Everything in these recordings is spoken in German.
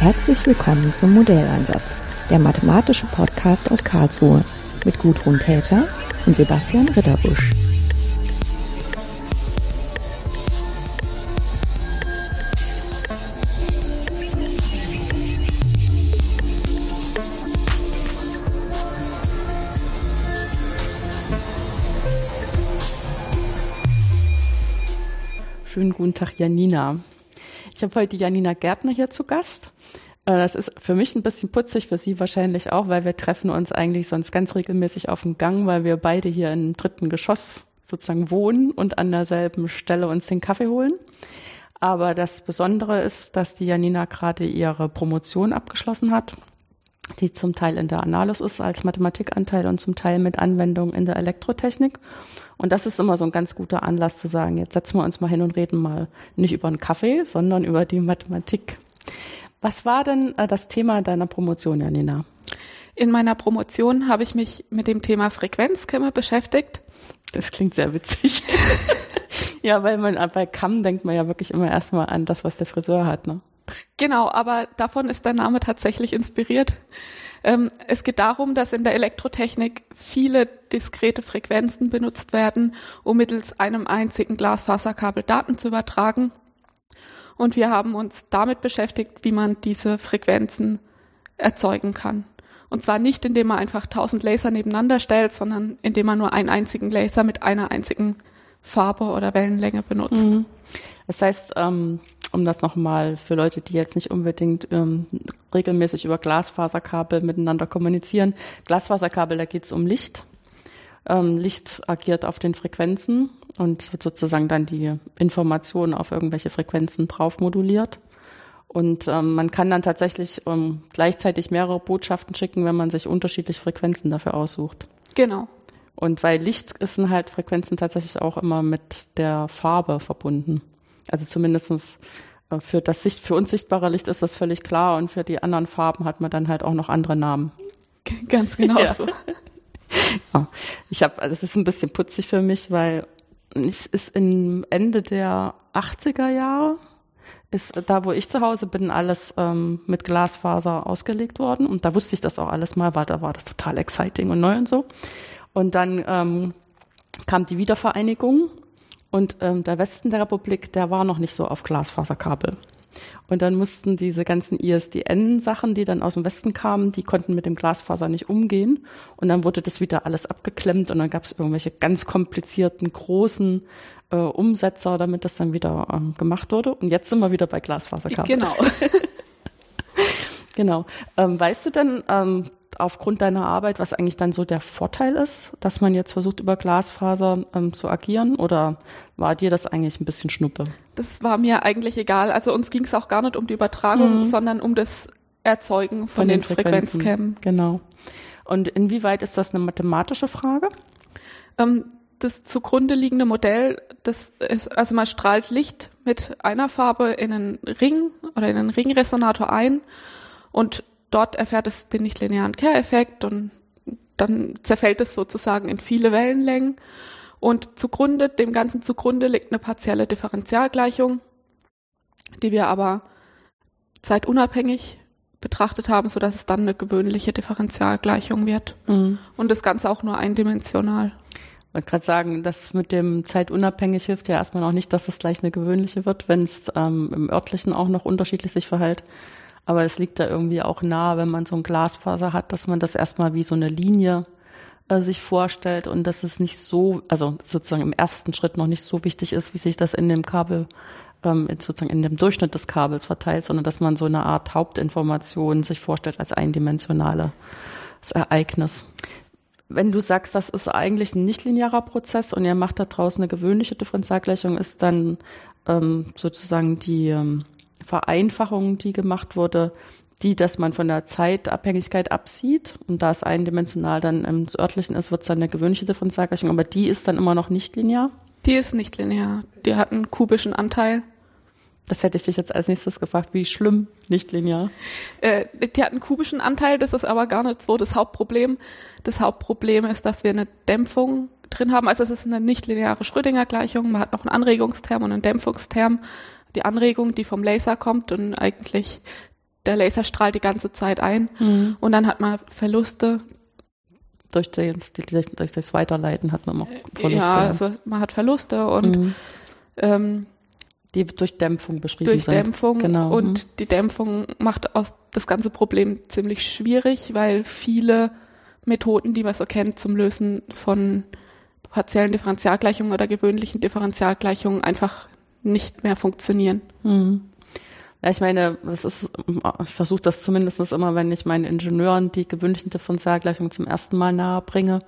Herzlich willkommen zum Modelleinsatz, der mathematische Podcast aus Karlsruhe mit Gudrun Täter und Sebastian Ritterbusch. Schönen guten Tag, Janina. Ich habe heute Janina Gärtner hier zu Gast. Äh, das ist für mich ein bisschen putzig, für Sie wahrscheinlich auch, weil wir treffen uns eigentlich sonst ganz regelmäßig auf dem Gang, weil wir beide hier im dritten Geschoss sozusagen wohnen und an derselben Stelle uns den Kaffee holen. Aber das Besondere ist, dass die Janina gerade ihre Promotion abgeschlossen hat die zum Teil in der Analysis ist als Mathematikanteil und zum Teil mit Anwendung in der Elektrotechnik. Und das ist immer so ein ganz guter Anlass zu sagen, jetzt setzen wir uns mal hin und reden mal nicht über einen Kaffee, sondern über die Mathematik. Was war denn äh, das Thema deiner Promotion, Janina? In meiner Promotion habe ich mich mit dem Thema Frequenzkämme beschäftigt. Das klingt sehr witzig. ja, weil man bei Kamm denkt man ja wirklich immer erstmal an das, was der Friseur hat, ne? Genau, aber davon ist der Name tatsächlich inspiriert. Ähm, es geht darum, dass in der Elektrotechnik viele diskrete Frequenzen benutzt werden, um mittels einem einzigen Glasfaserkabel Daten zu übertragen. Und wir haben uns damit beschäftigt, wie man diese Frequenzen erzeugen kann. Und zwar nicht, indem man einfach tausend Laser nebeneinander stellt, sondern indem man nur einen einzigen Laser mit einer einzigen Farbe oder Wellenlänge benutzt. Mhm. Das heißt, ähm, um das nochmal für Leute, die jetzt nicht unbedingt ähm, regelmäßig über Glasfaserkabel miteinander kommunizieren. Glasfaserkabel, da geht es um Licht. Ähm, Licht agiert auf den Frequenzen und wird sozusagen dann die Informationen auf irgendwelche Frequenzen drauf moduliert. Und ähm, man kann dann tatsächlich ähm, gleichzeitig mehrere Botschaften schicken, wenn man sich unterschiedliche Frequenzen dafür aussucht. Genau. Und weil Licht ist halt Frequenzen tatsächlich auch immer mit der Farbe verbunden. Also zumindestens äh, für das Sicht, für uns sichtbare Licht ist das völlig klar und für die anderen Farben hat man dann halt auch noch andere Namen. Ganz genau ja. so. ja. Ich habe, also es ist ein bisschen putzig für mich, weil es ist im Ende der 80er Jahre ist da, wo ich zu Hause bin, alles ähm, mit Glasfaser ausgelegt worden. Und da wusste ich das auch alles mal, weil da war das total exciting und neu und so. Und dann ähm, kam die Wiedervereinigung und ähm, der Westen der Republik, der war noch nicht so auf Glasfaserkabel. Und dann mussten diese ganzen ISDN-Sachen, die dann aus dem Westen kamen, die konnten mit dem Glasfaser nicht umgehen. Und dann wurde das wieder alles abgeklemmt und dann gab es irgendwelche ganz komplizierten, großen äh, Umsetzer, damit das dann wieder ähm, gemacht wurde. Und jetzt sind wir wieder bei Glasfaserkabel. Genau. genau. Ähm, weißt du denn, ähm, aufgrund deiner Arbeit, was eigentlich dann so der Vorteil ist, dass man jetzt versucht, über Glasfaser ähm, zu agieren? Oder war dir das eigentlich ein bisschen Schnuppe? Das war mir eigentlich egal. Also uns ging es auch gar nicht um die Übertragung, mhm. sondern um das Erzeugen von, von den, den Frequenzkämmen. Genau. Und inwieweit ist das eine mathematische Frage? Ähm, das zugrunde liegende Modell, das ist, also man strahlt Licht mit einer Farbe in einen Ring oder in einen Ringresonator ein und dort erfährt es den nichtlinearen Kehreffekt und dann zerfällt es sozusagen in viele Wellenlängen. Und zugrunde, dem Ganzen zugrunde liegt eine partielle Differentialgleichung, die wir aber zeitunabhängig betrachtet haben, so dass es dann eine gewöhnliche Differentialgleichung wird. Mhm. Und das Ganze auch nur eindimensional. Ich wollte gerade sagen, das mit dem zeitunabhängig hilft ja erstmal noch nicht, dass es gleich eine gewöhnliche wird, wenn es ähm, im örtlichen auch noch unterschiedlich sich verhält. Aber es liegt da irgendwie auch nahe, wenn man so ein Glasfaser hat, dass man das erstmal wie so eine Linie äh, sich vorstellt und dass es nicht so, also sozusagen im ersten Schritt noch nicht so wichtig ist, wie sich das in dem Kabel, ähm, sozusagen in dem Durchschnitt des Kabels verteilt, sondern dass man so eine Art Hauptinformation sich vorstellt als eindimensionales Ereignis. Wenn du sagst, das ist eigentlich ein nichtlinearer Prozess und ihr macht da draußen eine gewöhnliche Differentialgleichung, ist dann ähm, sozusagen die ähm, Vereinfachung, die gemacht wurde, die, dass man von der Zeitabhängigkeit absieht und da es eindimensional dann im örtlichen ist, wird es dann eine gewöhnliche Differentialgleichung, aber die ist dann immer noch nicht linear? Die ist nicht linear. Die hat einen kubischen Anteil. Das hätte ich dich jetzt als nächstes gefragt. Wie schlimm nicht linear? Äh, die hat einen kubischen Anteil, das ist aber gar nicht so das Hauptproblem. Das Hauptproblem ist, dass wir eine Dämpfung drin haben. Also es ist eine nicht lineare Schrödinger-Gleichung. Man hat noch einen Anregungsterm und einen Dämpfungsterm die Anregung, die vom Laser kommt und eigentlich der Laser strahlt die ganze Zeit ein Mhm. und dann hat man Verluste. Durch, den, durch, das Weiterleiten hat man immer Verluste. Ja, also man hat Verluste und Mhm. ähm, die durch Dämpfung beschrieben durch sind. Dämpfung Genau. Mhm. und die Dämpfung macht aus das ganze Problem ziemlich schwierig, weil viele Methoden, die man so kennt zum Lösen von partiellen Differentialgleichungen oder gewöhnlichen Differentialgleichungen einfach nicht mehr funktionieren. Mhm. Ja, ich meine, das ist, ich versuche das zumindest immer, wenn ich meinen Ingenieuren die gewöhnlichen Differentialgleichungen zum ersten Mal nahe bringe.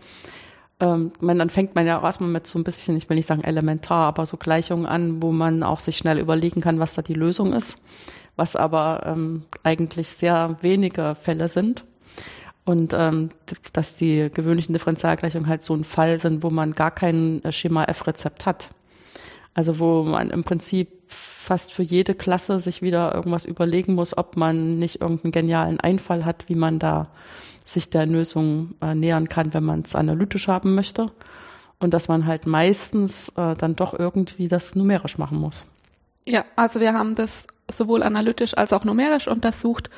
Ähm, man, dann fängt man ja auch erstmal mit so ein bisschen, ich will nicht sagen elementar, aber so Gleichungen an, wo man auch sich schnell überlegen kann, was da die Lösung ist, was aber ähm, eigentlich sehr wenige Fälle sind. Und ähm, dass die gewöhnlichen Differentialgleichungen halt so ein Fall sind, wo man gar kein äh, Schema F-Rezept hat. Also wo man im Prinzip fast für jede Klasse sich wieder irgendwas überlegen muss, ob man nicht irgendeinen genialen Einfall hat, wie man da sich der Lösung äh, nähern kann, wenn man es analytisch haben möchte. Und dass man halt meistens äh, dann doch irgendwie das numerisch machen muss. Ja, also wir haben das sowohl analytisch als auch numerisch untersucht.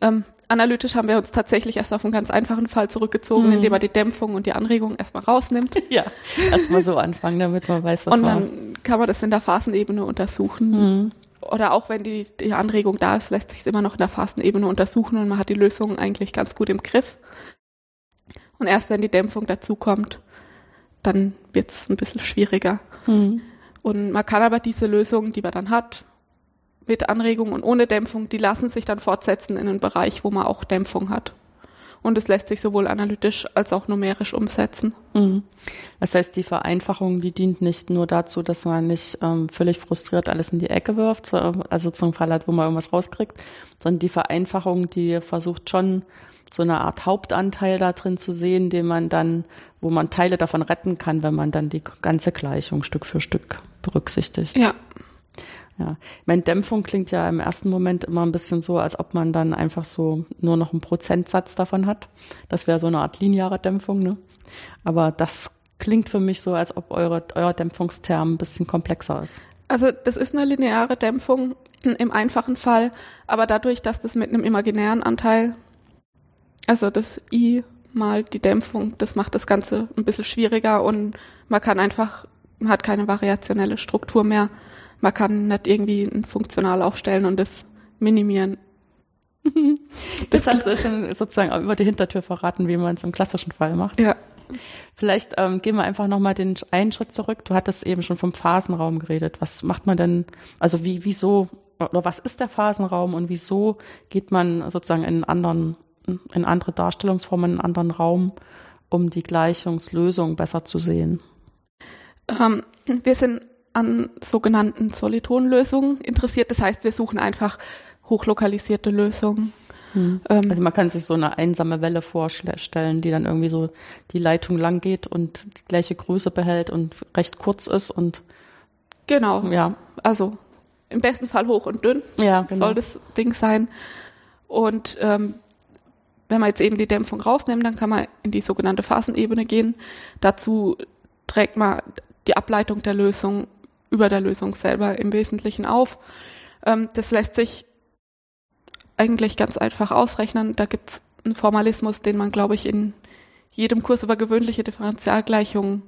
Ähm, analytisch haben wir uns tatsächlich erst auf einen ganz einfachen Fall zurückgezogen, Mhm. indem man die Dämpfung und die Anregung erstmal rausnimmt. Ja, erstmal so anfangen, damit man weiß, was und man. dann kann man das in der Phasenebene untersuchen. Mhm. Oder auch wenn die, die Anregung da ist, lässt sich es immer noch in der Phasenebene untersuchen und man hat die Lösung eigentlich ganz gut im Griff. Und erst wenn die Dämpfung dazukommt, dann wird es ein bisschen schwieriger. Mhm. Und man kann aber diese Lösungen, die man dann hat, mit Anregung und ohne Dämpfung, die lassen sich dann fortsetzen in einen Bereich, wo man auch Dämpfung hat. Und es lässt sich sowohl analytisch als auch numerisch umsetzen. Mhm. Das heißt, die Vereinfachung, die dient nicht nur dazu, dass man nicht ähm, völlig frustriert alles in die Ecke wirft, so, also zum Fall hat, wo man irgendwas rauskriegt, sondern die Vereinfachung, die versucht schon so eine Art Hauptanteil da drin zu sehen, den man dann, wo man Teile davon retten kann, wenn man dann die ganze Gleichung Stück für Stück berücksichtigt. Ja, Ja, ich meine, Dämpfung klingt ja im ersten Moment immer ein bisschen so, als ob man dann einfach so nur noch einen Prozentsatz davon hat. Das wäre so eine Art lineare Dämpfung, ne? Aber das klingt für mich so, als ob eure, euer Dämpfungsterm ein bisschen komplexer ist. also das ist eine lineare Dämpfung im einfachen Fall, aber dadurch, dass das mit einem imaginären Anteil, also das I mal die Dämpfung, das macht das Ganze ein bisschen schwieriger und man kann einfach, man hat keine variationelle Struktur mehr. Man kann nicht irgendwie ein Funktional aufstellen und das minimieren. Das hast du schon sozusagen über die Hintertür verraten, wie man es im klassischen Fall macht. Ja. Vielleicht ähm, gehen wir einfach nochmal den einen Schritt zurück. Du hattest eben schon vom Phasenraum geredet. Was macht man denn, also wie, wieso, oder was ist der Phasenraum und wieso geht man sozusagen in anderen, in andere Darstellungsformen, in einen anderen Raum, um die Gleichungslösung besser zu sehen? Ähm, wir sind an sogenannten Solitonlösungen interessiert. Das heißt, wir suchen einfach hochlokalisierte Lösungen. Ähm, Also man kann sich so eine einsame Welle vorstellen, die dann irgendwie so die Leitung lang geht und die gleiche Größe behält und recht kurz ist und genau. ja, Also im besten Fall hoch und dünn ja, genau. soll das Ding sein. Und ähm, wenn man jetzt eben die Dämpfung rausnimmt, dann kann man in die sogenannte Phasenebene gehen. Dazu trägt man die Ableitung der Lösung über der Lösung selber im Wesentlichen auf. Ähm, das lässt sich eigentlich ganz einfach ausrechnen. Da gibt's einen Formalismus, den man, glaube ich, in jedem Kurs über gewöhnliche Differentialgleichungen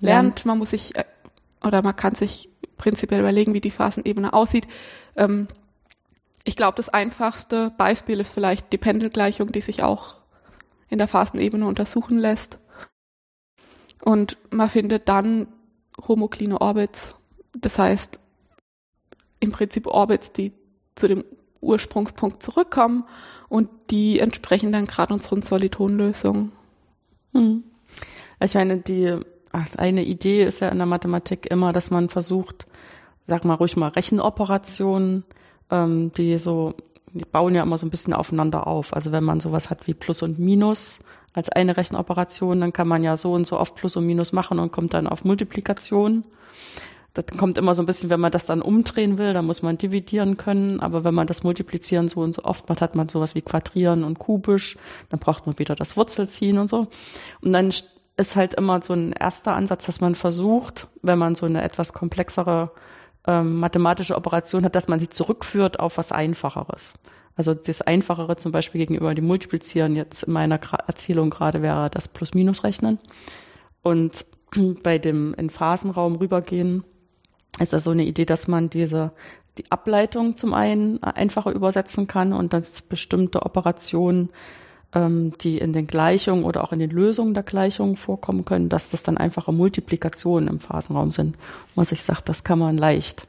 lernt. Man muss sich äh, oder man kann sich prinzipiell überlegen, wie die Phasenebene aussieht. Ähm, ich glaube, das einfachste Beispiel ist vielleicht die Pendelgleichung, die sich auch in der Phasenebene untersuchen lässt. Und man findet dann homokline Orbits, das heißt im Prinzip Orbits, die zu dem Ursprungspunkt zurückkommen und die entsprechen dann gerade unseren Solitonlösungen. Hm. Ich meine, die eine Idee ist ja in der Mathematik immer, dass man versucht, sag mal ruhig mal Rechenoperationen, ähm, die so, die bauen ja immer so ein bisschen aufeinander auf. Also wenn man sowas hat wie Plus und Minus als eine Rechenoperation, dann kann man ja so und so oft Plus und Minus machen und kommt dann auf Multiplikation. Das kommt immer so ein bisschen, wenn man das dann umdrehen will, dann muss man dividieren können. Aber wenn man das Multiplizieren so und so oft macht, hat man sowas wie Quadrieren und Kubisch. Dann braucht man wieder das Wurzelziehen und so. Und dann ist halt immer so ein erster Ansatz, dass man versucht, wenn man so eine etwas komplexere ähm, mathematische Operation hat, dass man die zurückführt auf was Einfacheres. Also das Einfachere zum Beispiel gegenüber dem Multiplizieren jetzt in meiner Erzählung gerade wäre das Plus-Minus-Rechnen. Und bei dem in Phasenraum rübergehen ist das so eine Idee, dass man diese die Ableitung zum einen einfacher übersetzen kann und dass bestimmte Operationen, ähm, die in den Gleichungen oder auch in den Lösungen der Gleichungen vorkommen können, dass das dann einfache Multiplikationen im Phasenraum sind. Und sich sagt, das kann man leicht.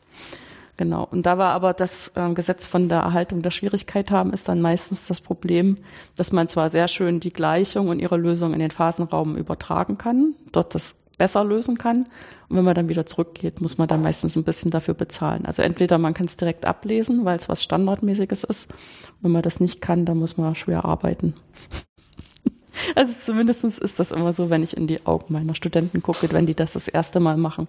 Genau. Und da war aber das äh, Gesetz von der Erhaltung der Schwierigkeit haben, ist dann meistens das Problem, dass man zwar sehr schön die Gleichung und ihre Lösung in den Phasenraum übertragen kann, dort das besser lösen kann. Und wenn man dann wieder zurückgeht, muss man dann meistens ein bisschen dafür bezahlen. Also entweder man kann es direkt ablesen, weil es was Standardmäßiges ist. Wenn man das nicht kann, dann muss man schwer arbeiten. Also zumindest ist das immer so, wenn ich in die Augen meiner Studenten gucke, wenn die das das erste Mal machen,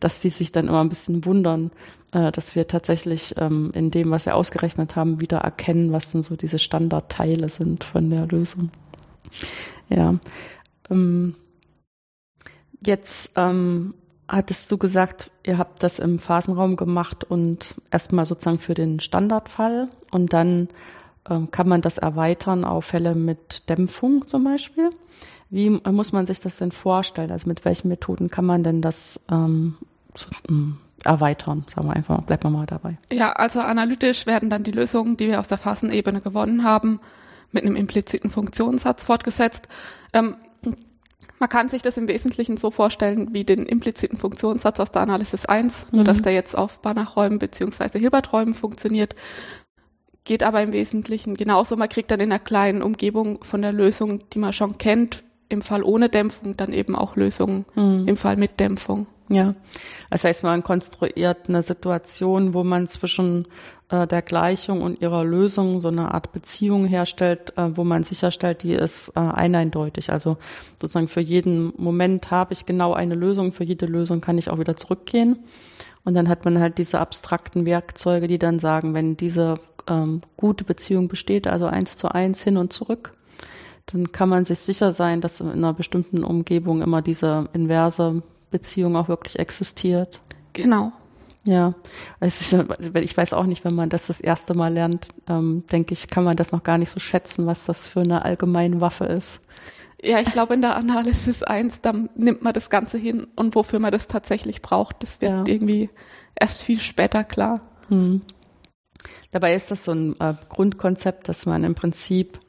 dass die sich dann immer ein bisschen wundern, äh, dass wir tatsächlich ähm, in dem, was sie ausgerechnet haben, wieder erkennen, was denn so diese Standardteile sind von der Lösung. Ja. Ähm, jetzt ähm, hattest du gesagt, ihr habt das im Phasenraum gemacht und erstmal sozusagen für den Standardfall und dann ähm, kann man das erweitern auf Fälle mit Dämpfung zum Beispiel. Wie muss man sich das denn vorstellen? Also mit welchen Methoden kann man denn das ähm, so, erweitern? Sagen wir einfach, bleiben wir mal dabei. Ja, also analytisch werden dann die Lösungen, die wir aus der Phasenebene gewonnen haben, mit einem impliziten Funktionssatz fortgesetzt. Ähm, man kann sich das im Wesentlichen so vorstellen wie den impliziten Funktionssatz aus der Analysis 1, nur mhm. dass der jetzt auf Banachräumen beziehungsweise Hilberträumen funktioniert geht aber im Wesentlichen genauso. Man kriegt dann in einer kleinen Umgebung von der Lösung, die man schon kennt, im Fall ohne Dämpfung dann eben auch Lösungen mhm. im Fall mit Dämpfung. Ja, das heißt, man konstruiert eine Situation, wo man zwischen äh, der Gleichung und ihrer Lösung so eine Art Beziehung herstellt, äh, wo man sicherstellt, die ist äh, eindeutig. Also sozusagen für jeden Moment habe ich genau eine Lösung, für jede Lösung kann ich auch wieder zurückgehen. Und dann hat man halt diese abstrakten Werkzeuge, die dann sagen, wenn diese ähm, gute Beziehung besteht, also eins zu eins hin und zurück, dann kann man sich sicher sein, dass in einer bestimmten Umgebung immer diese inverse Beziehung auch wirklich existiert. Genau. Ja, ist, ich weiß auch nicht, wenn man das das erste Mal lernt, ähm, denke ich, kann man das noch gar nicht so schätzen, was das für eine allgemeine Waffe ist. Ja, ich glaube, in der Analysis 1, da nimmt man das Ganze hin und wofür man das tatsächlich braucht, das wird ja. irgendwie erst viel später klar. Hm. Dabei ist das so ein äh, Grundkonzept, dass man im Prinzip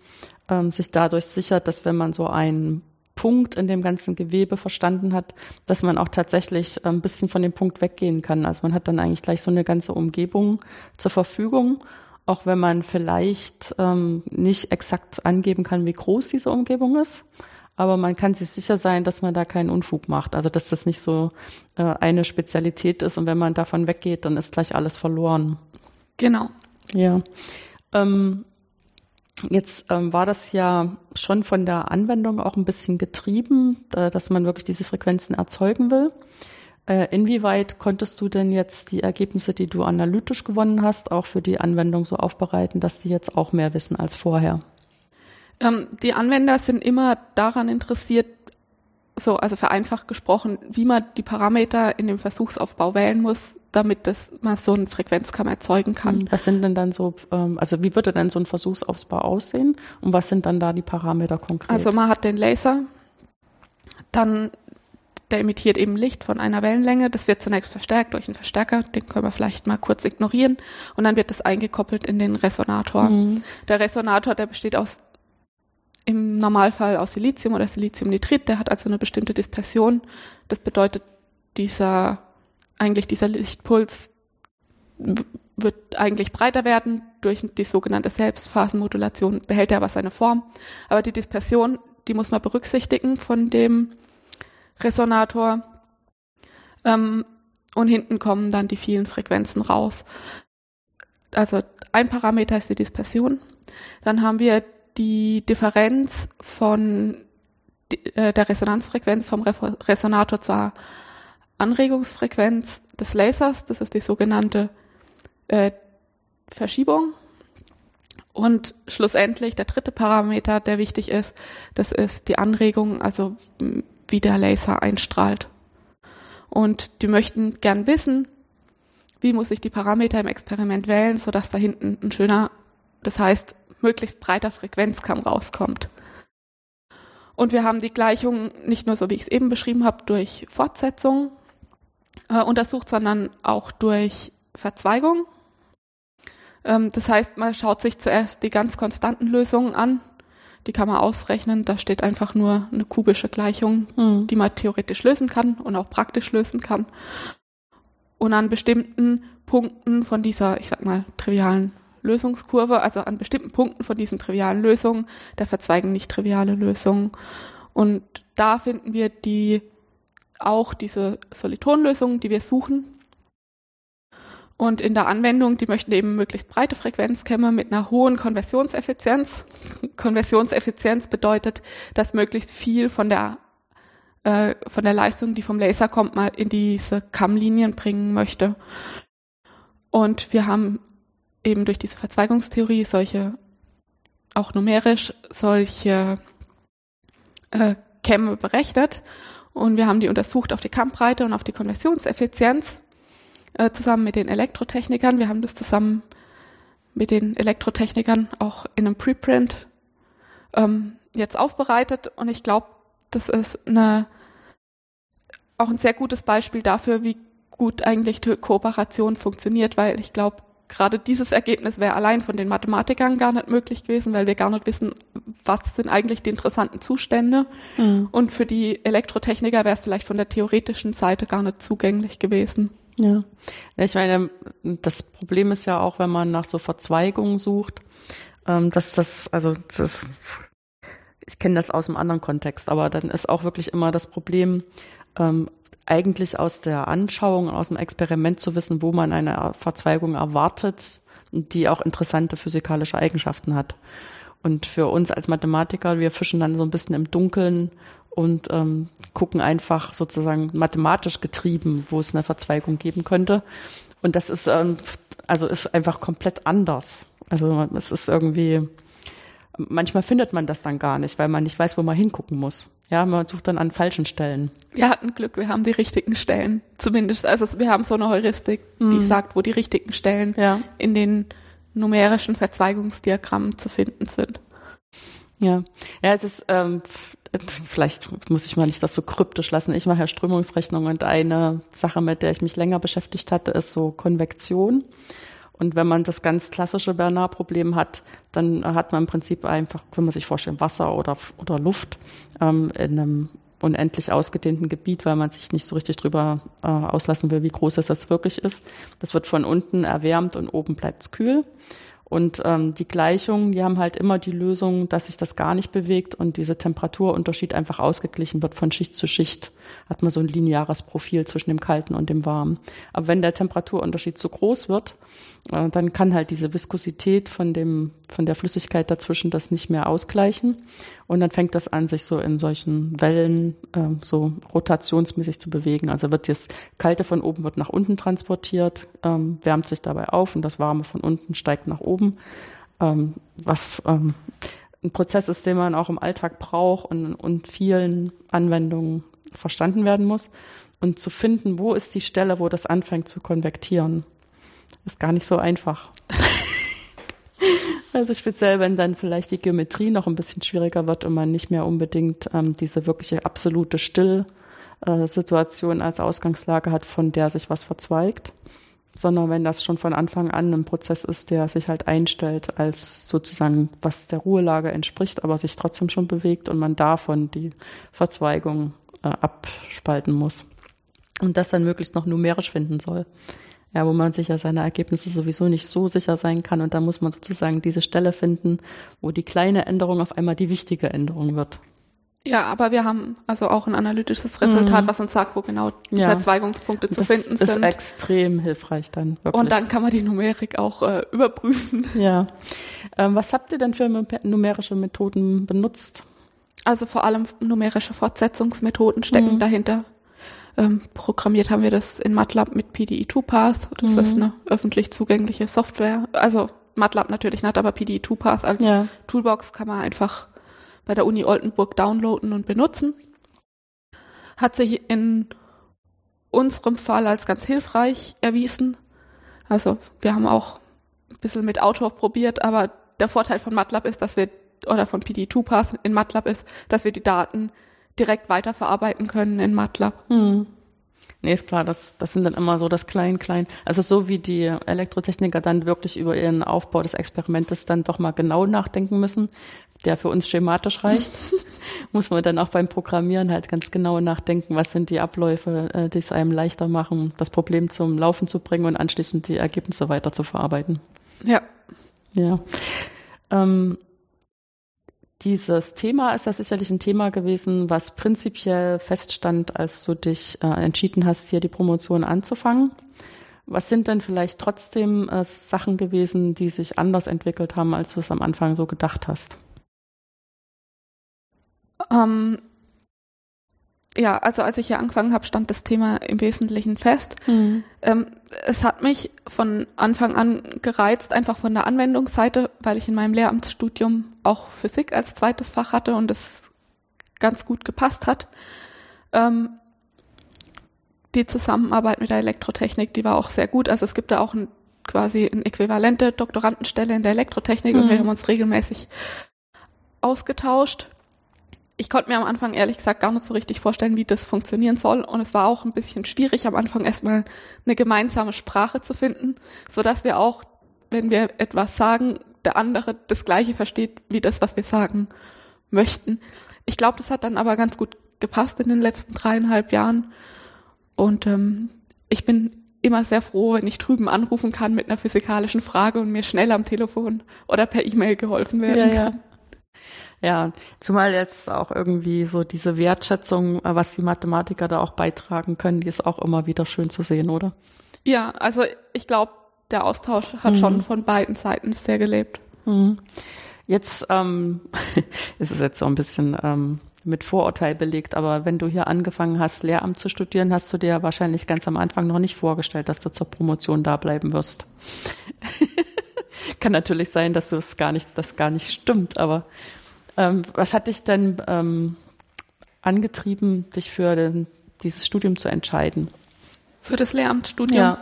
ähm, sich dadurch sichert, dass wenn man so einen Punkt in dem ganzen Gewebe verstanden hat, dass man auch tatsächlich ein bisschen von dem Punkt weggehen kann. Also man hat dann eigentlich gleich so eine ganze Umgebung zur Verfügung, auch wenn man vielleicht ähm, nicht exakt angeben kann, wie groß diese Umgebung ist. Aber man kann sich sicher sein, dass man da keinen Unfug macht. Also dass das nicht so äh, eine Spezialität ist und wenn man davon weggeht, dann ist gleich alles verloren. Genau. Ja. Ähm, jetzt ähm, war das ja schon von der Anwendung auch ein bisschen getrieben, äh, dass man wirklich diese Frequenzen erzeugen will. Äh, inwieweit konntest du denn jetzt die Ergebnisse, die du analytisch gewonnen hast, auch für die Anwendung so aufbereiten, dass die jetzt auch mehr wissen als vorher? Ähm, die Anwender sind immer daran interessiert, so, also vereinfacht gesprochen, wie man die Parameter in dem Versuchsaufbau wählen muss, damit das man so einen Frequenzkamm erzeugen kann. Was sind denn dann so, ähm, also wie würde denn so ein Versuchsaufbau aussehen und was sind dann da die Parameter konkret? Also man hat den Laser, dann der emittiert eben Licht von einer Wellenlänge. Das wird zunächst verstärkt durch einen Verstärker, den können wir vielleicht mal kurz ignorieren. Und dann wird das eingekoppelt in den Resonator. Mhm. Der Resonator, der besteht aus im Normalfall aus Silizium oder Siliziumnitrit, der hat also eine bestimmte Dispersion. Das bedeutet, dieser, eigentlich dieser Lichtpuls wird eigentlich breiter werden. Durch die sogenannte Selbstphasenmodulation behält er aber seine Form. Aber die Dispersion, die muss man berücksichtigen von dem Resonator. Ähm, und hinten kommen dann die vielen Frequenzen raus. Also ein Parameter ist die Dispersion. Dann haben wir die Differenz von äh, der Resonanzfrequenz vom Resonator zur Anregungsfrequenz des Lasers, das ist die sogenannte äh, Verschiebung. Und schlussendlich der dritte Parameter, der wichtig ist, das ist die Anregung, also wie der Laser einstrahlt. Und die möchten gern wissen, wie muss ich die Parameter im Experiment wählen, sodass da hinten ein schöner Das heißt, möglichst breiter Frequenzkamm rauskommt. Und wir haben die Gleichung nicht nur so, wie ich es eben beschrieben habe, durch Fortsetzung äh, untersucht, sondern auch durch Verzweigung. Ähm, das heißt, man schaut sich zuerst die ganz konstanten Lösungen an. Die kann man ausrechnen. Da steht einfach nur eine kubische Gleichung, mhm. die man theoretisch lösen kann und auch praktisch lösen kann. Und an bestimmten Punkten von dieser, ich sag mal, trivialen Lösungskurve, also an bestimmten Punkten von diesen trivialen Lösungen, da verzweigen nicht triviale Lösungen. Und da finden wir die auch diese Solitonlösungen, die wir suchen. Und in der Anwendung, die möchten eben möglichst breite Frequenzkämme mit einer hohen Konversionseffizienz. Konversionseffizienz bedeutet, dass möglichst viel von der äh, von der Leistung, die vom Laser kommt, mal in diese Kammlinien bringen möchte. Und wir haben eben durch diese Verzweigungstheorie solche, auch numerisch, solche äh, Kämme berechnet. Und wir haben die untersucht auf die Kammbreite und auf die Konversionseffizienz äh, zusammen mit den Elektrotechnikern. Wir haben das zusammen mit den Elektrotechnikern auch in einem Preprint ähm, jetzt aufbereitet. Und ich glaube, das ist eine, auch ein sehr gutes Beispiel dafür, wie gut eigentlich die Kooperation funktioniert, weil ich glaube, gerade dieses Ergebnis wäre allein von den Mathematikern gar nicht möglich gewesen, weil wir gar nicht wissen, was sind eigentlich die interessanten Zustände. Mhm. Und für die Elektrotechniker wäre es vielleicht von der theoretischen Seite gar nicht zugänglich gewesen. Ja. Ich meine, das Problem ist ja auch, wenn man nach so Verzweigungen sucht, ähm, dass das, also das, ich kenne das aus einem anderen Kontext, aber dann ist auch wirklich immer das Problem, ähm, eigentlich aus der Anschauung, aus dem Experiment zu wissen, wo man eine Verzweigung erwartet, die auch interessante physikalische Eigenschaften hat. Und für uns als Mathematiker, wir fischen dann so ein bisschen im Dunkeln und ähm, gucken einfach sozusagen mathematisch getrieben, wo es eine Verzweigung geben könnte. Und das ist ähm, also ist einfach komplett anders. Also es ist irgendwie manchmal findet man das dann gar nicht, weil man nicht weiß, wo man hingucken muss. Ja, man sucht dann an falschen Stellen. Wir hatten Glück, wir haben die richtigen Stellen. Zumindest, also wir haben so eine Heuristik, mhm. die sagt, wo die richtigen Stellen ja. in den numerischen Verzweigungsdiagrammen zu finden sind. Ja, ja, es ist, ähm, vielleicht muss ich mal nicht das so kryptisch lassen. Ich mache ja Strömungsrechnung und eine Sache, mit der ich mich länger beschäftigt hatte, ist so Konvektion. Und wenn man das ganz klassische Bernard-Problem hat, dann hat man im Prinzip einfach, kann man sich vorstellen, Wasser oder, oder Luft ähm, in einem unendlich ausgedehnten Gebiet, weil man sich nicht so richtig drüber äh, auslassen will, wie groß es das wirklich ist. Das wird von unten erwärmt und oben bleibt es kühl. Und ähm, die Gleichungen, die haben halt immer die Lösung, dass sich das gar nicht bewegt und dieser Temperaturunterschied einfach ausgeglichen wird von Schicht zu Schicht. Hat man so ein lineares Profil zwischen dem Kalten und dem Warmen. Aber wenn der Temperaturunterschied zu groß wird, äh, dann kann halt diese Viskosität von dem, von der Flüssigkeit dazwischen das nicht mehr ausgleichen. Und dann fängt das an, sich so in solchen Wellen äh, so rotationsmäßig zu bewegen. Also wird das Kalte von oben wird nach unten transportiert, ähm, wärmt sich dabei auf und das Warme von unten steigt nach oben. Ähm, was ähm, ein Prozess ist, den man auch im Alltag braucht und, und vielen Anwendungen verstanden werden muss. Und zu finden, wo ist die Stelle, wo das anfängt zu konvektieren, ist gar nicht so einfach. Also speziell, wenn dann vielleicht die Geometrie noch ein bisschen schwieriger wird und man nicht mehr unbedingt ähm, diese wirkliche absolute Stillsituation als Ausgangslage hat, von der sich was verzweigt, sondern wenn das schon von Anfang an ein Prozess ist, der sich halt einstellt als sozusagen, was der Ruhelage entspricht, aber sich trotzdem schon bewegt und man davon die Verzweigung äh, abspalten muss. Und das dann möglichst noch numerisch finden soll ja, wo man sich ja seine Ergebnisse sowieso nicht so sicher sein kann. Und da muss man sozusagen diese Stelle finden, wo die kleine Änderung auf einmal die wichtige Änderung wird. Ja, aber wir haben also auch ein analytisches Resultat, mhm. was uns sagt, wo genau die ja. Verzweigungspunkte zu finden sind. Das ist extrem hilfreich dann. Wirklich. Und dann kann man die Numerik auch äh, überprüfen. Ja. Ähm, was habt ihr denn für numerische Methoden benutzt? Also vor allem numerische Fortsetzungsmethoden stecken mhm. dahinter. Ähm, programmiert haben wir das in MATLAB mit PDE2Path. Das mhm. ist eine öffentlich zugängliche Software. Also MATLAB natürlich nicht, aber PDE2Path als ja. Toolbox kann man einfach bei der Uni Oldenburg downloaden und benutzen. Hat sich in unserem Fall als ganz hilfreich erwiesen. Also wir haben auch ein bisschen mit Autor probiert, aber der Vorteil von MATLAB ist, dass wir, oder von PD2Path in MATLAB ist, dass wir die Daten direkt weiterverarbeiten können in MATLAB. Hm. Nee, ist klar, das, das sind dann immer so das Klein-Klein. Also so wie die Elektrotechniker dann wirklich über ihren Aufbau des Experimentes dann doch mal genau nachdenken müssen, der für uns schematisch reicht, muss man dann auch beim Programmieren halt ganz genau nachdenken, was sind die Abläufe, äh, die es einem leichter machen, das Problem zum Laufen zu bringen und anschließend die Ergebnisse weiter zu verarbeiten. Ja. Ja. Ähm, dieses Thema ist ja sicherlich ein Thema gewesen, was prinzipiell feststand, als du dich äh, entschieden hast, hier die Promotion anzufangen. Was sind denn vielleicht trotzdem äh, Sachen gewesen, die sich anders entwickelt haben, als du es am Anfang so gedacht hast? Ähm, ja, also als ich hier angefangen habe, stand das Thema im Wesentlichen fest. Mhm. Ähm, es hat mich von Anfang an gereizt, einfach von der Anwendungsseite, weil ich in meinem Lehramtsstudium auch Physik als zweites Fach hatte und es ganz gut gepasst hat. Ähm, die Zusammenarbeit mit der Elektrotechnik, die war auch sehr gut. Also es gibt da auch ein, quasi eine äquivalente Doktorandenstelle in der Elektrotechnik mhm. und wir haben uns regelmäßig ausgetauscht ich konnte mir am Anfang ehrlich gesagt gar nicht so richtig vorstellen, wie das funktionieren soll. Und es war auch ein bisschen schwierig, am Anfang erstmal eine gemeinsame Sprache zu finden, so dass wir auch, wenn wir etwas sagen, der andere das Gleiche versteht wie das, was wir sagen möchten. Ich glaube, das hat dann aber ganz gut gepasst in den letzten dreieinhalb Jahren. Und ähm, ich bin immer sehr froh, wenn ich drüben anrufen kann mit einer physikalischen Frage und mir schnell am Telefon oder per E-Mail geholfen werden ja, kann. Ja. Ja, zumal jetzt auch irgendwie so diese Wertschätzung, äh, was die Mathematiker da auch beitragen können, die ist auch immer wieder schön zu sehen, oder? Ja, also ich glaube, der Austausch hat mhm. schon von beiden Seiten sehr gelebt. Mhm. Jetzt ähm, ist es jetzt so ein bisschen ähm, mit Vorurteil belegt, aber wenn du hier angefangen hast, Lehramt zu studieren, hast du dir wahrscheinlich ganz am Anfang noch nicht vorgestellt, dass du zur Promotion da bleiben wirst. Kann natürlich sein, dass du es gar nicht, das gar nicht stimmt, aber ähm, was hat dich denn ähm, angetrieben, dich für den, dieses Studium zu entscheiden? Für das Lehramtsstudium? Ja.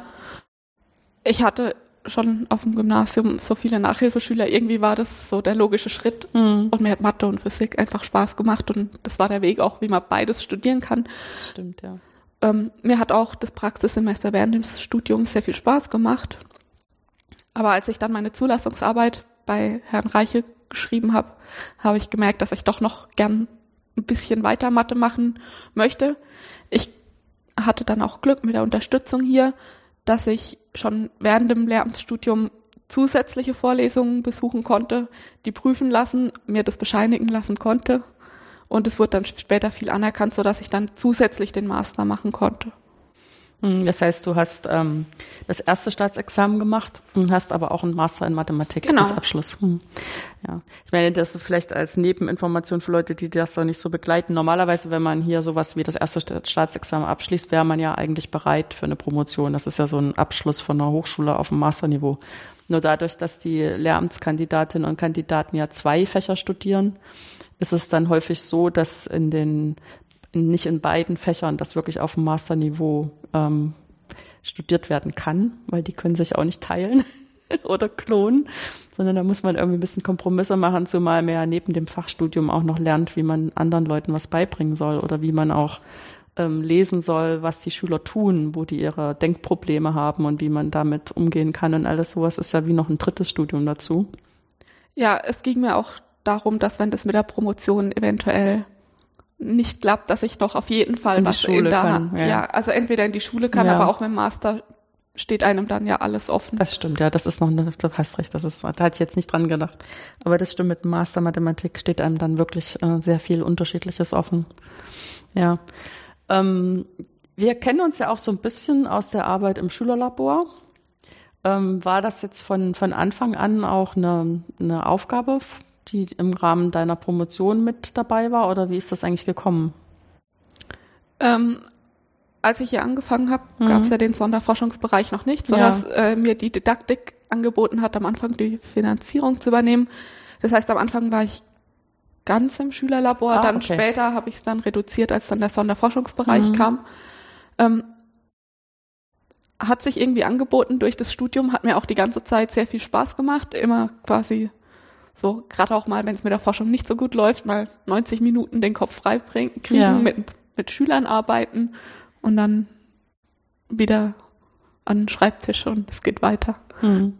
Ich hatte schon auf dem Gymnasium so viele Nachhilfeschüler. Irgendwie war das so der logische Schritt. Mhm. Und mir hat Mathe und Physik einfach Spaß gemacht. Und das war der Weg auch, wie man beides studieren kann. Stimmt, ja. Ähm, mir hat auch das Praxissemester während des Studiums sehr viel Spaß gemacht. Aber als ich dann meine Zulassungsarbeit bei Herrn Reichel geschrieben habe, habe ich gemerkt, dass ich doch noch gern ein bisschen weiter Mathe machen möchte. Ich hatte dann auch Glück mit der Unterstützung hier, dass ich schon während dem Lehramtsstudium zusätzliche Vorlesungen besuchen konnte, die prüfen lassen, mir das bescheinigen lassen konnte. Und es wurde dann später viel anerkannt, sodass ich dann zusätzlich den Master machen konnte. Hm, das heißt, du hast ähm, das erste Staatsexamen gemacht und hast aber auch einen Master in Mathematik genau. als Abschluss. Hm. Ja, ich meine, das ist vielleicht als Nebeninformation für Leute, die das noch nicht so begleiten. Normalerweise, wenn man hier sowas wie das erste Staatsexamen abschließt, wäre man ja eigentlich bereit für eine Promotion. Das ist ja so ein Abschluss von einer Hochschule auf dem Masterniveau. Nur dadurch, dass die Lehramtskandidatinnen und Kandidaten ja zwei Fächer studieren, ist es dann häufig so, dass in den nicht in beiden Fächern das wirklich auf dem Masterniveau ähm, studiert werden kann, weil die können sich auch nicht teilen oder klonen, sondern da muss man irgendwie ein bisschen Kompromisse machen, zumal man ja neben dem Fachstudium auch noch lernt, wie man anderen Leuten was beibringen soll oder wie man auch ähm, lesen soll, was die Schüler tun, wo die ihre Denkprobleme haben und wie man damit umgehen kann und alles sowas ist ja wie noch ein drittes Studium dazu. Ja, es ging mir auch darum, dass wenn das mit der Promotion eventuell nicht klappt, dass ich noch auf jeden Fall in was die Schule da, kann, ja. ja. also entweder in die Schule kann, ja. aber auch mit dem Master steht einem dann ja alles offen. Das stimmt, ja, das ist noch, du hast recht, das ist, da hatte ich jetzt nicht dran gedacht. Aber das stimmt, mit Master Mathematik steht einem dann wirklich äh, sehr viel Unterschiedliches offen. Ja. Ähm, wir kennen uns ja auch so ein bisschen aus der Arbeit im Schülerlabor. Ähm, war das jetzt von, von Anfang an auch eine, eine Aufgabe die im Rahmen deiner Promotion mit dabei war oder wie ist das eigentlich gekommen? Ähm, als ich hier angefangen habe, mhm. gab es ja den Sonderforschungsbereich noch nicht, sodass ja. äh, mir die Didaktik angeboten hat, am Anfang die Finanzierung zu übernehmen. Das heißt, am Anfang war ich ganz im Schülerlabor, ah, dann okay. später habe ich es dann reduziert, als dann der Sonderforschungsbereich mhm. kam. Ähm, hat sich irgendwie angeboten durch das Studium, hat mir auch die ganze Zeit sehr viel Spaß gemacht, immer quasi So, gerade auch mal, wenn es mit der Forschung nicht so gut läuft, mal 90 Minuten den Kopf frei bringen, kriegen, Ja. mit, mit Schülern arbeiten und dann wieder an den Schreibtisch und es geht weiter. Hm.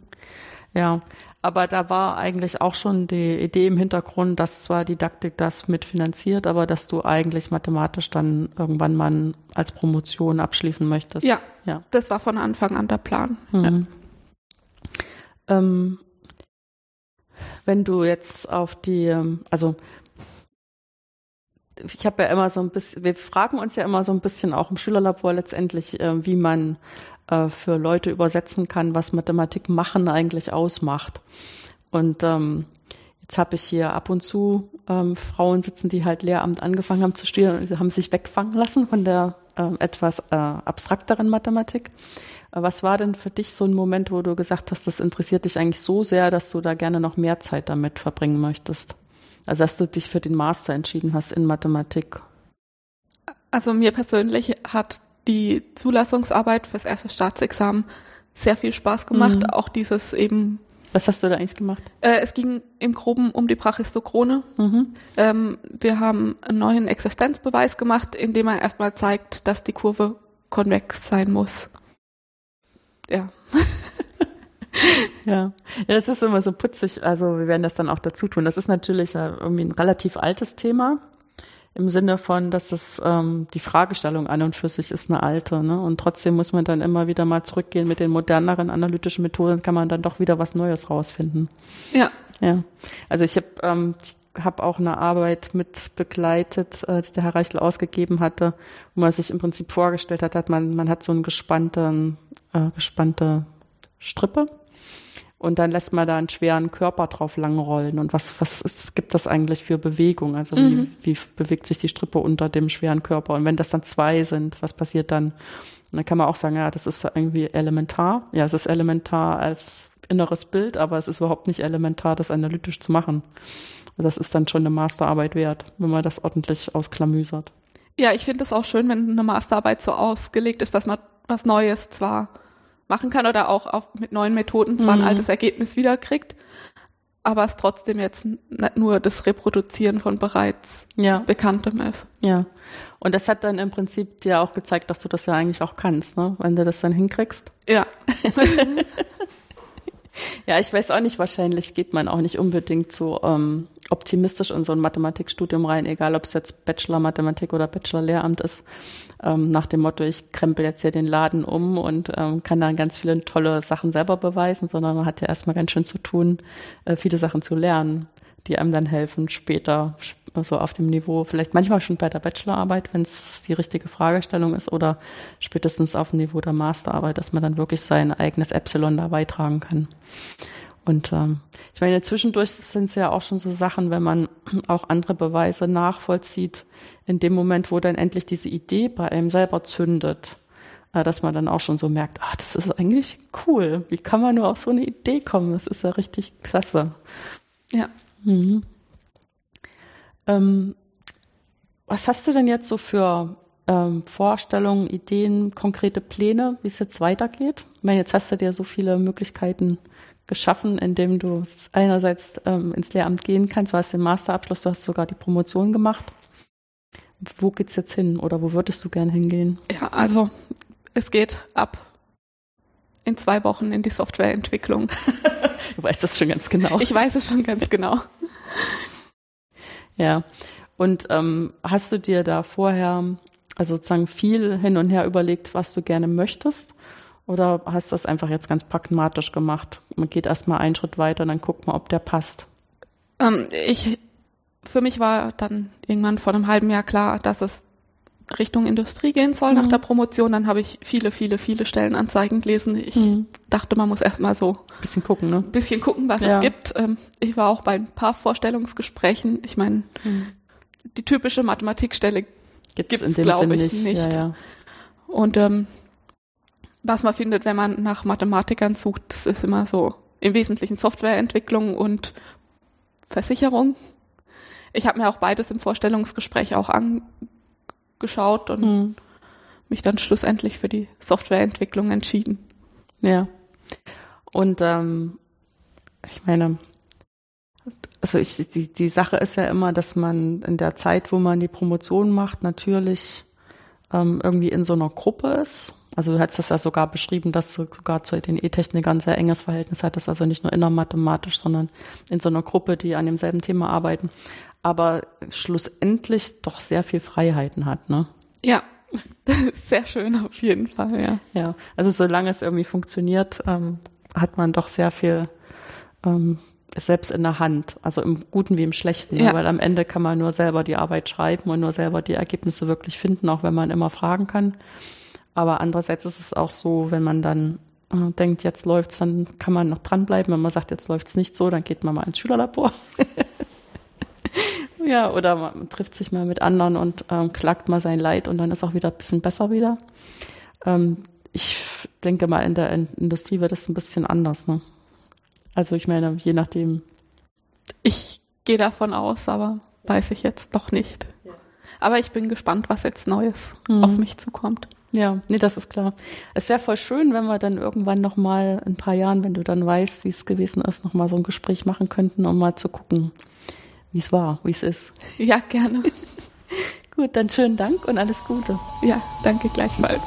Ja, aber da war eigentlich auch schon die Idee im Hintergrund, dass zwar Didaktik das mitfinanziert, aber dass du eigentlich mathematisch dann irgendwann mal als Promotion abschließen möchtest. Ja, Ja. das war von Anfang an der Plan. Mhm. Ähm, wenn du jetzt auf die, ähm, also ich habe ja immer so ein bisschen, wir fragen uns ja immer so ein bisschen auch im Schülerlabor letztendlich, äh, wie man äh, für Leute übersetzen kann, was Mathematik machen eigentlich ausmacht. Und ähm, jetzt habe ich hier ab und zu ähm, Frauen sitzen, die halt Lehramt angefangen haben zu studieren und sie haben sich wegfangen lassen von der äh, etwas äh, abstrakteren Mathematik. Äh, Was war denn für dich so ein Moment, wo du gesagt hast, das interessiert dich eigentlich so sehr, dass du da gerne noch mehr Zeit damit verbringen möchtest? Also dass du dich für den Master entschieden hast in Mathematik. Also mir persönlich hat die Zulassungsarbeit fürs erste Staatsexamen sehr viel Spaß gemacht. Mhm. Auch dieses eben, Was hast du da eigentlich gemacht? äh, es ging im Groben um die Brachistochrone. Mhm. Ähm, wir haben einen neuen Existenzbeweis gemacht, indem man erstmal zeigt, dass die Kurve konvex sein muss. Ja. Ja. ja, das ist immer so putzig. Also wir werden das dann auch dazu tun. Das ist natürlich äh, irgendwie ein relativ altes Thema im Sinne von, dass es ähm, die Fragestellung an und für sich ist eine alte. Ne? Und trotzdem muss man dann immer wieder mal zurückgehen mit den moderneren analytischen Methoden, kann man dann doch wieder was Neues rausfinden. Ja. Ja, also ich habe ähm, hab auch eine Arbeit mit begleitet, äh, die der Herr Reichel ausgegeben hatte, wo man sich im Prinzip vorgestellt hat, hat man, man hat so eine gespannte, äh, gespannte Strippe und dann lässt man da einen schweren Körper drauf langrollen. Und was, was ist, gibt das eigentlich für Bewegung? Also Mhm. wie, wie bewegt sich die Strippe unter dem schweren Körper? Und wenn das dann zwei sind, was passiert dann? Und dann kann man auch sagen, ja, das ist irgendwie elementar. Ja, es ist elementar als inneres Bild, aber es ist überhaupt nicht elementar, das analytisch zu machen. Also Das ist dann schon eine Masterarbeit wert, wenn man das ordentlich ausklamüsert. Ja, ich finde es auch schön, wenn eine Masterarbeit so ausgelegt ist, dass man was Neues zwar machen kann oder auch auf, mit neuen Methoden zwar Mhm. ein altes Ergebnis wiederkriegt, aber es trotzdem jetzt nicht nur das Reproduzieren von bereits Ja, Bekanntem ist. ja. Und das hat dann im Prinzip dir auch gezeigt, dass du das ja eigentlich auch kannst, ne? Wenn du das dann hinkriegst. Ja, Ja, ich weiß auch nicht, wahrscheinlich geht man auch nicht unbedingt so ähm, optimistisch in so ein Mathematikstudium rein, egal ob es jetzt Bachelor Mathematik oder Bachelor Lehramt ist, ähm, nach dem Motto, ich krempel jetzt hier den Laden um und ähm, kann dann ganz viele tolle Sachen selber beweisen, sondern man hat ja erstmal ganz schön zu tun, äh, viele Sachen zu lernen, die einem dann helfen, später so auf dem Niveau, vielleicht manchmal schon bei der Bachelorarbeit, wenn es die richtige Fragestellung ist, oder spätestens auf dem Niveau der Masterarbeit, dass man dann wirklich sein eigenes Epsilon da beitragen kann. Und ähm, ich meine, zwischendurch sind es ja auch schon so Sachen, wenn man auch andere Beweise nachvollzieht, in dem Moment, wo dann endlich diese Idee bei einem selber zündet, äh, dass man dann auch schon so merkt, ah, das ist eigentlich cool. Wie kann man nur auf so eine Idee kommen? Das ist ja richtig klasse. ja. Mhm. Ähm, was hast du denn jetzt so für ähm, Vorstellungen, Ideen, konkrete Pläne, wie es jetzt weitergeht? Ich meine, jetzt hast du dir so viele Möglichkeiten geschaffen, indem du einerseits ähm, ins Lehramt gehen kannst, du hast den Masterabschluss, du hast sogar die Promotion gemacht. Wo geht's jetzt hin oder wo würdest du gern hingehen? Ja, also es geht ab in zwei Wochen in die Softwareentwicklung. Du weißt das schon ganz genau. Ich weiß es schon ganz genau. Ja. Und ähm, hast du dir da vorher also sozusagen viel hin und her überlegt, was du gerne möchtest? Oder hast du das einfach jetzt ganz pragmatisch gemacht? Man geht erstmal einen Schritt weiter, dann guckt man, ob der passt. Ähm, ich, für mich war dann irgendwann vor einem halben Jahr klar, dass es Richtung Industrie gehen soll nach Mhm. der Promotion. Dann habe ich viele, viele, viele Stellenanzeigen gelesen. Ich Mhm. dachte, man muss erstmal so Bisschen gucken, ne? ein bisschen gucken, was Ja. es gibt. Ähm, ich war auch bei ein paar Vorstellungsgesprächen. Ich meine, die typische Mathematikstelle Gibt's, Gibt's, in dem glaub Sinne ich, nicht. nicht. Ja, ja. Und ähm, was man findet, wenn man nach Mathematikern sucht, das ist immer so im Wesentlichen Softwareentwicklung und Versicherung. Ich habe mir auch beides im Vorstellungsgespräch auch angeschaut und Mhm. mich dann schlussendlich für die Softwareentwicklung entschieden. Ja. Und ähm, ich meine, also ich, die, die Sache ist ja immer, dass man in der Zeit, wo man die Promotion macht, natürlich ähm, irgendwie in so einer Gruppe ist. Also du hast das ja sogar beschrieben, dass du sogar zu den E-Technikern sehr enges Verhältnis hattest, also nicht nur innermathematisch, sondern in so einer Gruppe, die an demselben Thema arbeiten, aber schlussendlich doch sehr viel Freiheiten hat, ne? Ja, sehr schön auf jeden Fall, ja. Ja, also solange es irgendwie funktioniert, ähm, hat man doch sehr viel ähm, selbst in der Hand, also im Guten wie im Schlechten, ne? Ja. weil am Ende kann man nur selber die Arbeit schreiben und nur selber die Ergebnisse wirklich finden, auch wenn man immer fragen kann. Aber andererseits ist es auch so, wenn man dann äh, denkt, jetzt läuft's, dann kann man noch dranbleiben. Wenn man sagt, jetzt läuft's nicht so, dann geht man mal ins Schülerlabor. ja, oder man trifft sich mal mit anderen und ähm, klagt mal sein Leid und dann ist auch wieder ein bisschen besser wieder. Ähm, ich denke mal, in der In Industrie wird es ein bisschen anders. Ne? Also ich meine, je nachdem. Ich gehe davon aus, aber weiß ich jetzt doch nicht. Aber ich bin gespannt, was jetzt Neues Mhm. auf mich zukommt. Ja, nee, das ist klar. Es wäre voll schön, wenn wir dann irgendwann noch mal in ein paar Jahren, wenn du dann weißt, wie es gewesen ist, noch mal so ein Gespräch machen könnten, um mal zu gucken, wie es war, wie es ist. Ja, gerne. Gut, dann schönen Dank und alles Gute. Ja, danke gleichfalls.